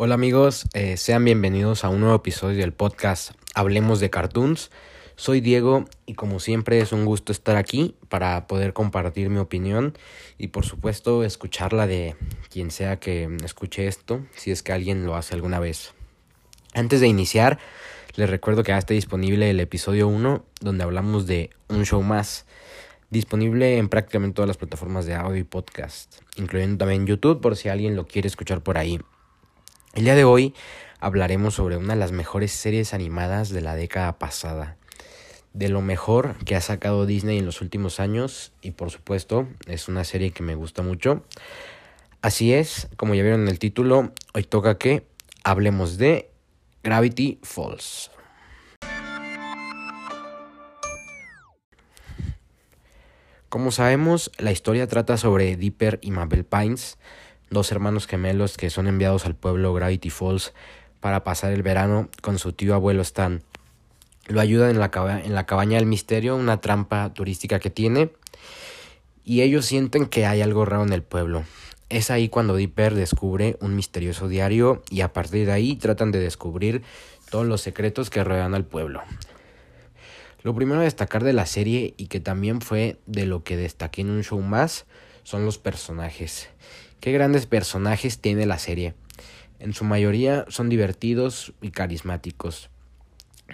Hola amigos, eh, sean bienvenidos a un nuevo episodio del podcast Hablemos de Cartoons. Soy Diego y como siempre es un gusto estar aquí para poder compartir mi opinión y por supuesto escucharla de quien sea que escuche esto, si es que alguien lo hace alguna vez. Antes de iniciar, les recuerdo que ya está disponible el episodio 1 donde hablamos de un show más, disponible en prácticamente todas las plataformas de audio y podcast, incluyendo también YouTube por si alguien lo quiere escuchar por ahí. El día de hoy hablaremos sobre una de las mejores series animadas de la década pasada, de lo mejor que ha sacado Disney en los últimos años y por supuesto es una serie que me gusta mucho. Así es, como ya vieron en el título, hoy toca que hablemos de Gravity Falls. Como sabemos, la historia trata sobre Dipper y Mabel Pines, dos hermanos gemelos que son enviados al pueblo Gravity Falls para pasar el verano con su tío abuelo Stan. Lo ayudan en la, en la cabaña del misterio, una trampa turística que tiene, y ellos sienten que hay algo raro en el pueblo. Es ahí cuando Dipper descubre un misterioso diario y a partir de ahí tratan de descubrir todos los secretos que rodean al pueblo. Lo primero a destacar de la serie y que también fue de lo que destaqué en un show más son los personajes. Qué grandes personajes tiene la serie. En su mayoría son divertidos y carismáticos.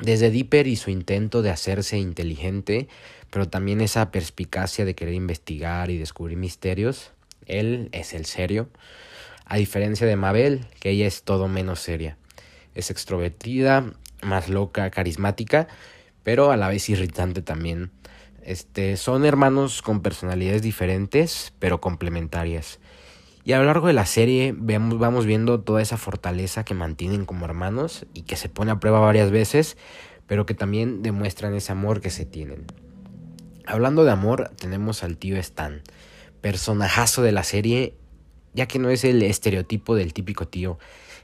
Desde Dipper y su intento de hacerse inteligente, pero también esa perspicacia de querer investigar y descubrir misterios, él es el serio. A diferencia de Mabel, que ella es todo menos seria. Es extrovertida, más loca, carismática, pero a la vez irritante también. Este, son hermanos con personalidades diferentes, pero complementarias. Y a lo largo de la serie vemos, vamos viendo toda esa fortaleza que mantienen como hermanos y que se pone a prueba varias veces, pero que también demuestran ese amor que se tienen. Hablando de amor, tenemos al tío Stan, personajazo de la serie, ya que no es el estereotipo del típico tío,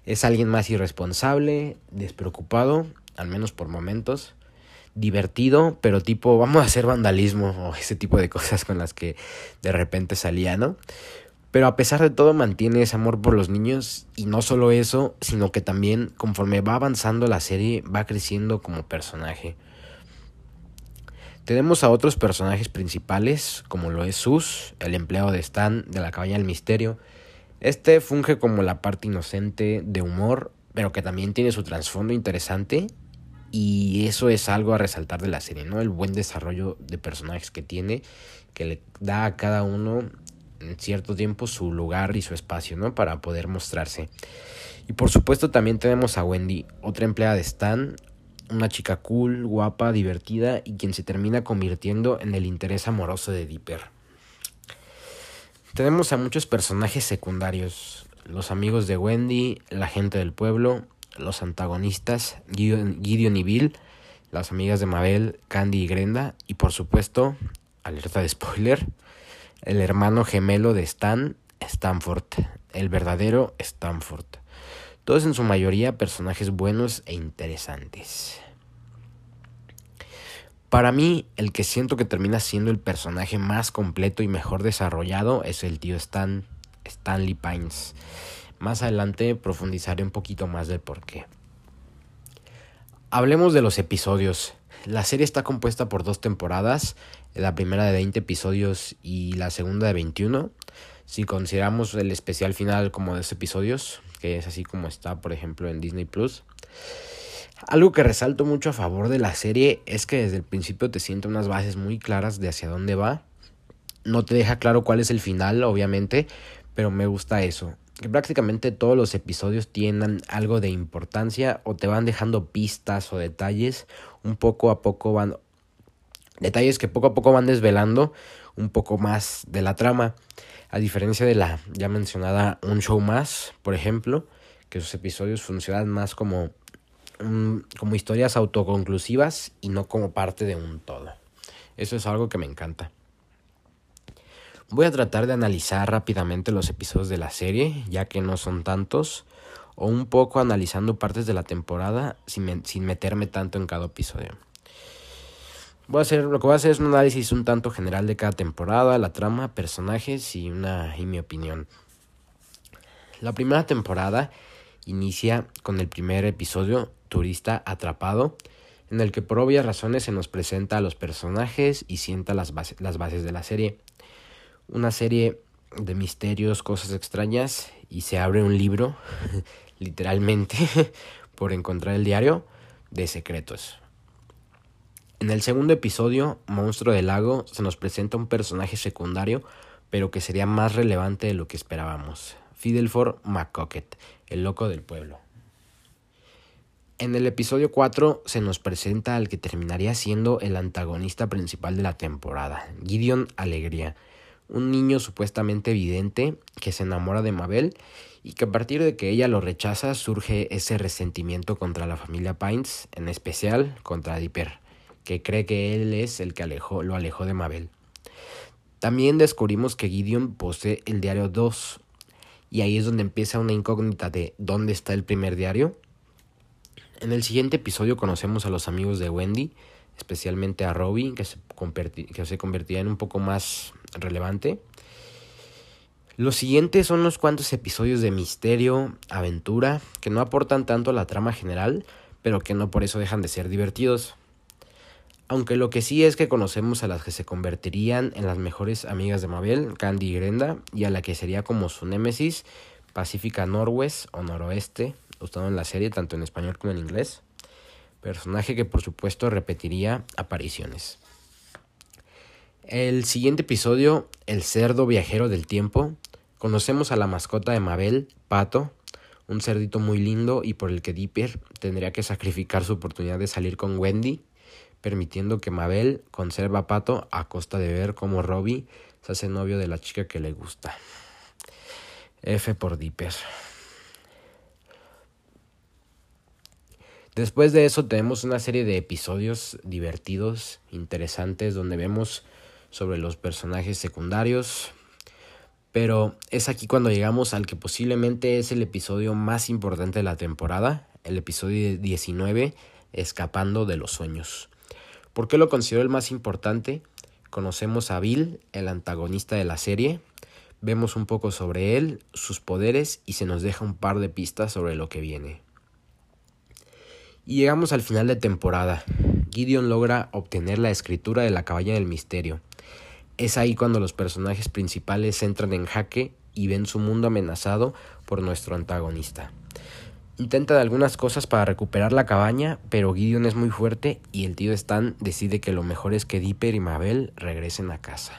es alguien más irresponsable, despreocupado, al menos por momentos, divertido, pero tipo vamos a hacer vandalismo o ese tipo de cosas con las que de repente salía, ¿no? Pero a pesar de todo mantiene ese amor por los niños y no solo eso, sino que también conforme va avanzando la serie va creciendo como personaje. Tenemos a otros personajes principales, como lo es Sus, el empleado de Stan de la cabaña del misterio. Este funge como la parte inocente de humor, pero que también tiene su trasfondo interesante. Y eso es algo a resaltar de la serie, ¿no? El buen desarrollo de personajes que tiene, que le da a cada uno cierto tiempo su lugar y su espacio, ¿no? Para poder mostrarse. Y por supuesto también tenemos a Wendy, otra empleada de Stan, una chica cool, guapa, divertida y quien se termina convirtiendo en el interés amoroso de Dipper. Tenemos a muchos personajes secundarios, los amigos de Wendy, la gente del pueblo, los antagonistas, Gideon y Bill, las amigas de Mabel, Candy y Grenda, y por supuesto, alerta de spoiler, el hermano gemelo de Stan, Stanford, el verdadero Stanford. Todos en su mayoría personajes buenos e interesantes. Para mí, el que siento que termina siendo el personaje más completo y mejor desarrollado es el tío Stan, Stanley Pines. Más adelante profundizaré un poquito más del por qué. Hablemos de los episodios. La serie está compuesta por dos temporadas la primera de 20 episodios y la segunda de 21. Si consideramos el especial final como de episodios, que es así como está, por ejemplo, en Disney Plus. Algo que resalto mucho a favor de la serie es que desde el principio te siente unas bases muy claras de hacia dónde va. No te deja claro cuál es el final, obviamente, pero me gusta eso. Que prácticamente todos los episodios tienen algo de importancia o te van dejando pistas o detalles. Un poco a poco van Detalles que poco a poco van desvelando un poco más de la trama. A diferencia de la ya mencionada Un Show Más, por ejemplo, que sus episodios funcionan más como, como historias autoconclusivas y no como parte de un todo. Eso es algo que me encanta. Voy a tratar de analizar rápidamente los episodios de la serie, ya que no son tantos, o un poco analizando partes de la temporada sin, meterme tanto en cada episodio. Voy a hacer, lo que voy a hacer es un análisis un tanto general de cada temporada, la trama, personajes y una y mi opinión. La primera temporada inicia con el primer episodio, Turista Atrapado, en el que por obvias razones se nos presenta a los personajes y sienta las, las bases de la serie. Una serie de misterios, cosas extrañas, y se abre un libro, literalmente, por encontrar el diario de secretos. En el segundo episodio, Monstruo del Lago, se nos presenta un personaje secundario, pero que sería más relevante de lo que esperábamos. Fidelford McCocket, el loco del pueblo. En el episodio 4 se nos presenta al que terminaría siendo el antagonista principal de la temporada, Gideon Alegría, un niño supuestamente evidente que se enamora de Mabel y que a partir de que ella lo rechaza surge ese resentimiento contra la familia Pines, en especial contra Dipper, que cree que él es el que alejó, lo alejó de Mabel. También descubrimos que Gideon posee el diario 2 y ahí es donde empieza una incógnita de dónde está el primer diario. En el siguiente episodio conocemos a los amigos de Wendy, especialmente a Robbie, que se, que se convertirá en un poco más relevante. Los siguientes son unos cuantos episodios de misterio, aventura, que no aportan tanto a la trama general, pero que no por eso dejan de ser divertidos. Aunque lo que sí es que conocemos a las que se convertirían en las mejores amigas de Mabel, Candy y Grenda, y a la que sería como su némesis, Pacífica Norwest o Noroeste, usado en la serie tanto en español como en inglés. Personaje que por supuesto repetiría apariciones. El siguiente episodio, El cerdo viajero del tiempo, Conocemos a la mascota de Mabel, Pato, un cerdito muy lindo y por el que Dipper tendría que sacrificar su oportunidad de salir con Wendy, permitiendo que Mabel conserva a Pato a costa de ver cómo Robbie se hace novio de la chica que le gusta. F por Dipper. Después de eso tenemos una serie de episodios divertidos, interesantes, donde vemos sobre los personajes secundarios, pero es aquí cuando llegamos al que posiblemente es el episodio más importante de la temporada, el episodio 19, Escapando de los Sueños. ¿Por qué lo considero el más importante? Conocemos a Bill, el antagonista de la serie, vemos un poco sobre él, sus poderes y se nos deja un par de pistas sobre lo que viene. Y llegamos al final de temporada. Gideon logra obtener la escritura de la cabaña del misterio es ahí cuando los personajes principales entran en jaque y ven su mundo amenazado por nuestro antagonista. Intentan algunas cosas para recuperar la cabaña, pero Gideon es muy fuerte y el tío Stan decide que lo mejor es que Dipper y Mabel regresen a casa.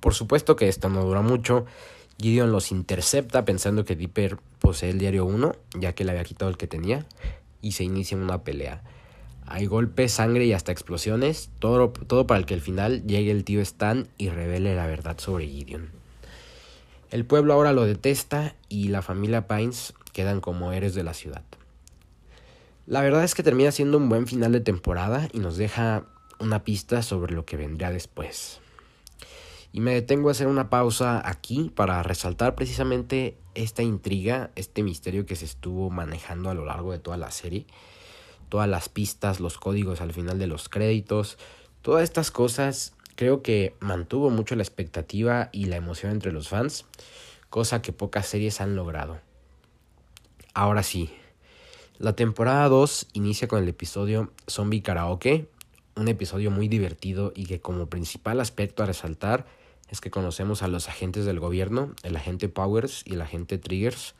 Por supuesto que esto no dura mucho. Gideon los intercepta pensando que Dipper posee el diario 1, ya que le había quitado el que tenía, y se inicia una pelea. Hay golpes, sangre y hasta explosiones, todo, todo para que al final llegue el tío Stan y revele la verdad sobre Gideon. El pueblo ahora lo detesta y la familia Pines quedan como héroes de la ciudad. La verdad es que termina siendo un buen final de temporada y nos deja una pista sobre lo que vendrá después. Y me detengo a hacer una pausa aquí para resaltar precisamente esta intriga, este misterio que se estuvo manejando a lo largo de toda la serie todas las pistas, los códigos al final de los créditos, todas estas cosas creo que mantuvo mucho la expectativa y la emoción entre los fans, cosa que pocas series han logrado. Ahora sí, la temporada 2 inicia con el episodio Zombie Karaoke, un episodio muy divertido y que como principal aspecto a resaltar es que conocemos a los agentes del gobierno, el agente Powers y el agente Triggers,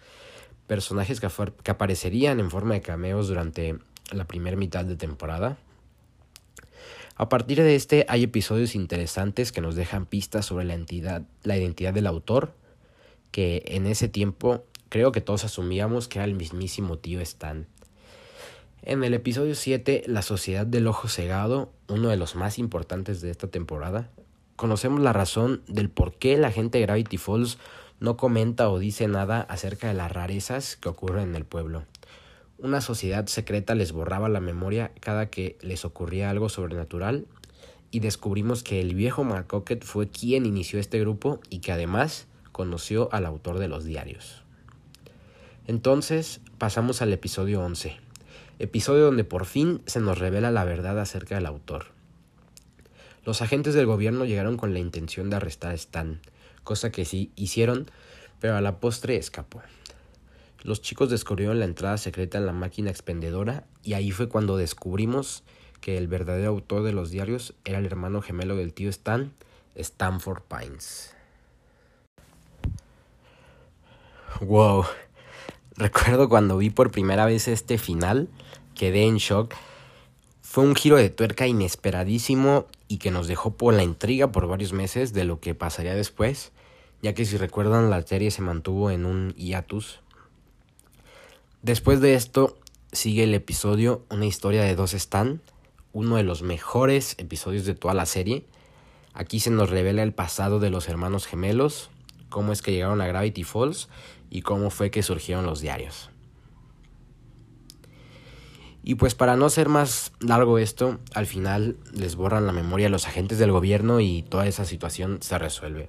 personajes que, aparecerían en forma de cameos durante la primera mitad de temporada. A partir de este hay episodios interesantes que nos dejan pistas sobre la, entidad, la identidad del autor, que en ese tiempo creo que todos asumíamos que era el mismísimo tío Stan. En el episodio 7, La Sociedad del Ojo Cegado, uno de los más importantes de esta temporada, conocemos la razón del por qué la gente de Gravity Falls no comenta o dice nada acerca de las rarezas que ocurren en el pueblo. Una sociedad secreta les borraba la memoria cada que les ocurría algo sobrenatural y descubrimos que el viejo McCocket fue quien inició este grupo y que además conoció al autor de los diarios. Entonces pasamos al episodio 11, episodio donde por fin se nos revela la verdad acerca del autor. Los agentes del gobierno llegaron con la intención de arrestar a Stan, cosa que sí hicieron, pero a la postre escapó. Los chicos descubrieron la entrada secreta en la máquina expendedora y ahí fue cuando descubrimos que el verdadero autor de los diarios era el hermano gemelo del tío Stan, Stanford Pines. Wow. Recuerdo cuando vi por primera vez este final, quedé en shock. Fue un giro de tuerca inesperadísimo y que nos dejó por la intriga por varios meses de lo que pasaría después, ya que si recuerdan la serie se mantuvo en un hiatus. Después de esto sigue el episodio Una historia de dos Stan, uno de los mejores episodios de toda la serie. Aquí se nos revela el pasado de los hermanos gemelos, cómo es que llegaron a Gravity Falls y cómo fue que surgieron los diarios. Y pues para no ser más largo esto, al final les borran la memoria a los agentes del gobierno y toda esa situación se resuelve.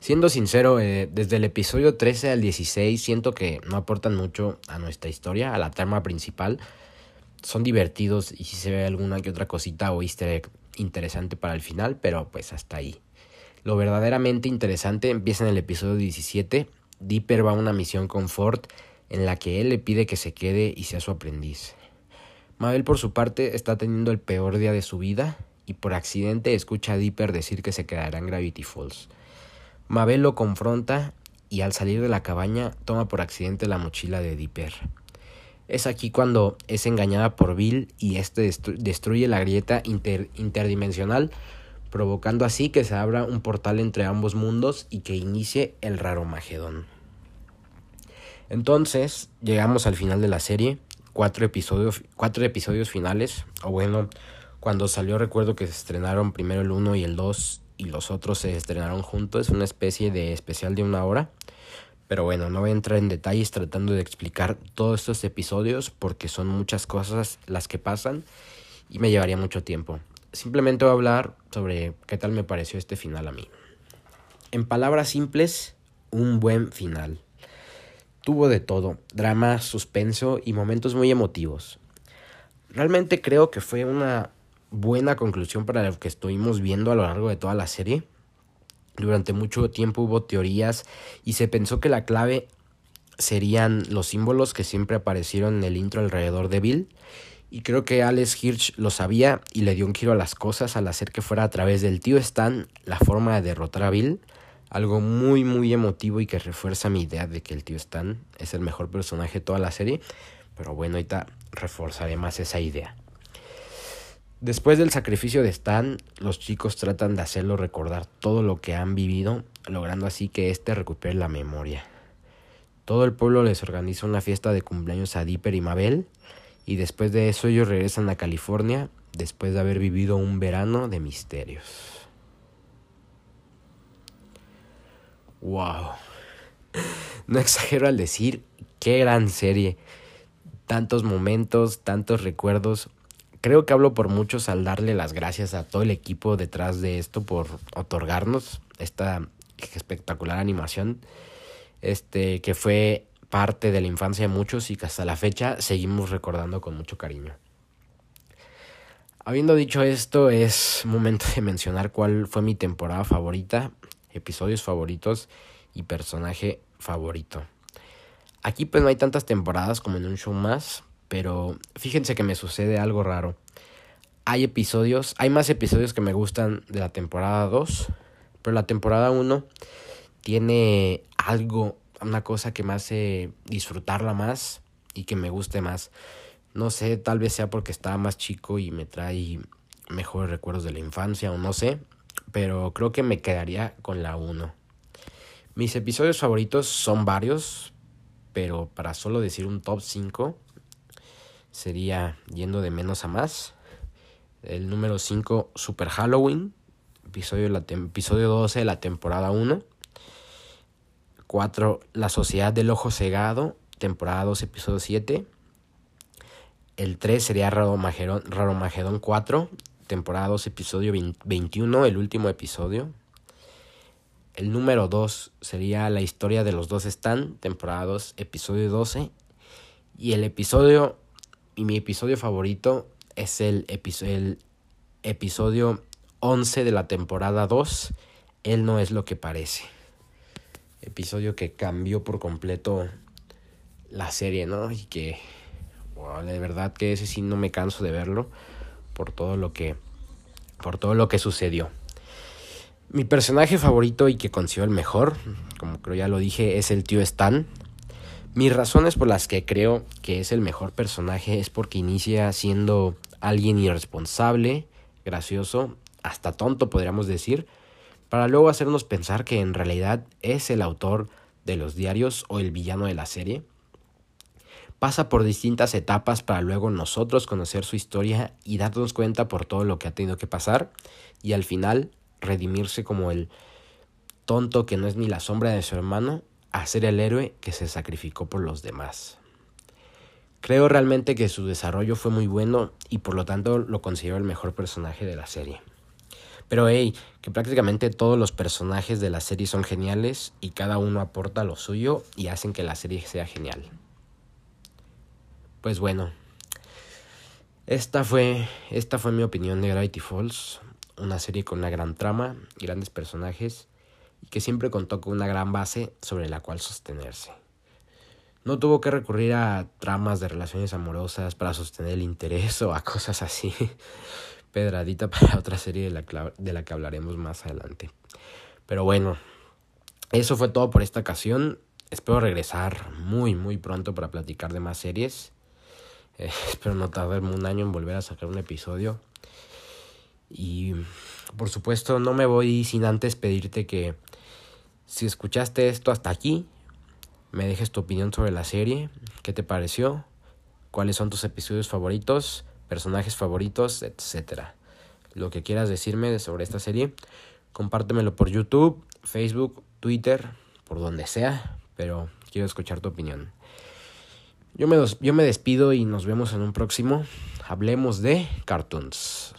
Siendo sincero, eh, desde el episodio 13 al 16 siento que no aportan mucho a nuestra historia, a la trama principal. Son divertidos y si se ve alguna que otra cosita o easter egg interesante para el final, pero pues hasta ahí. Lo verdaderamente interesante empieza en el episodio 17. Dipper va a una misión con Ford en la que él le pide que se quede y sea su aprendiz. Mabel por su parte está teniendo el peor día de su vida y por accidente escucha a Dipper decir que se quedará en Gravity Falls. Mabel lo confronta y al salir de la cabaña toma por accidente la mochila de Dipper. Es aquí cuando es engañada por Bill y este destruye la grieta interdimensional provocando así que se abra un portal entre ambos mundos y que inicie el raro Magedón. Entonces, llegamos al final de la serie, cuatro episodios, cuatro episodios finales, o bueno, cuando salió recuerdo que se estrenaron primero el 1 y el 2 y los otros se estrenaron juntos, una especie de especial de una hora. Pero bueno, no voy a entrar en detalles tratando de explicar todos estos episodios porque son muchas cosas las que pasan y me llevaría mucho tiempo simplemente voy a hablar sobre qué tal me pareció este final a mí. En palabras simples, un buen final. Tuvo de todo, drama, suspenso y momentos muy emotivos. Realmente creo que fue una buena conclusión para lo que estuvimos viendo a lo largo de toda la serie. Durante mucho tiempo hubo teorías y se pensó que la clave serían los símbolos que siempre aparecieron en el intro alrededor de Bill y creo que Alex Hirsch lo sabía y le dio un giro a las cosas al hacer que fuera a través del tío Stan la forma de derrotar a Bill. Algo muy muy emotivo y que refuerza mi idea de que el tío Stan es el mejor personaje de toda la serie. Pero bueno, ahorita reforzaré más esa idea. Después del sacrificio de Stan, los chicos tratan de hacerlo recordar todo lo que han vivido, logrando así que éste recupere la memoria. Todo el pueblo les organiza una fiesta de cumpleaños a Dipper y Mabel, y después de eso ellos regresan a California después de haber vivido un verano de misterios. Wow. No exagero al decir qué gran serie. Tantos momentos, tantos recuerdos. Creo que hablo por muchos al darle las gracias a todo el equipo detrás de esto por otorgarnos esta espectacular animación. Este que fue parte de la infancia de muchos y que hasta la fecha seguimos recordando con mucho cariño. Habiendo dicho esto, es momento de mencionar cuál fue mi temporada favorita, episodios favoritos y personaje favorito. Aquí pues no hay tantas temporadas como en un show más, pero fíjense que me sucede algo raro. Hay episodios, hay más episodios que me gustan de la temporada 2, pero la temporada 1 tiene algo una cosa que me hace disfrutarla más y que me guste más. No sé, tal vez sea porque estaba más chico y me trae mejores recuerdos de la infancia o no sé, pero creo que me quedaría con la 1. Mis episodios favoritos son varios, pero para solo decir un top 5 sería yendo de menos a más. El número 5, Super Halloween, episodio, la episodio 12 de la temporada 1. 4. La Sociedad del Ojo Cegado, temporada 2, episodio 7. El 3 sería Raromagedón 4, temporada 2, episodio 21, el último episodio. El número 2 sería La historia de los dos están, temporada 2, episodio 12. Y el episodio, y mi episodio favorito es el, el episodio 11 de la temporada 2, Él no es lo que parece episodio que cambió por completo la serie, ¿no? Y que, de verdad que ese sí no me canso de verlo por todo lo que, por todo lo que sucedió. Mi personaje favorito y que considero el mejor, como creo ya lo dije, es el tío Stan. Mis razones por las que creo que es el mejor personaje es porque inicia siendo alguien irresponsable, gracioso, hasta tonto podríamos decir, para luego hacernos pensar que en realidad es el autor de los diarios o el villano de la serie. Pasa por distintas etapas para luego nosotros conocer su historia y darnos cuenta por todo lo que ha tenido que pasar y al final redimirse como el tonto que no es ni la sombra de su hermano a ser el héroe que se sacrificó por los demás. Creo realmente que su desarrollo fue muy bueno y por lo tanto lo considero el mejor personaje de la serie. Pero hey, que prácticamente todos los personajes de la serie son geniales y cada uno aporta lo suyo y hacen que la serie sea genial. Pues bueno, esta fue, esta fue mi opinión de Gravity Falls, una serie con una gran trama, grandes personajes y que siempre contó con una gran base sobre la cual sostenerse. No tuvo que recurrir a tramas de relaciones amorosas para sostener el interés o a cosas así. Pedradita para otra serie de la, de la que hablaremos más adelante. Pero bueno, eso fue todo por esta ocasión. Espero regresar muy, muy pronto para platicar de más series. Espero no tardarme un año en volver a sacar un episodio. Y por supuesto no me voy sin antes pedirte que si escuchaste esto hasta aquí, me dejes tu opinión sobre la serie, qué te pareció, cuáles son tus episodios favoritos, personajes favoritos, etc. Lo que quieras decirme sobre esta serie, compártemelo por YouTube, Facebook, Twitter, por donde sea, pero quiero escuchar tu opinión. Yo me, yo me despido y nos vemos en un próximo. Hablemos de cartoons.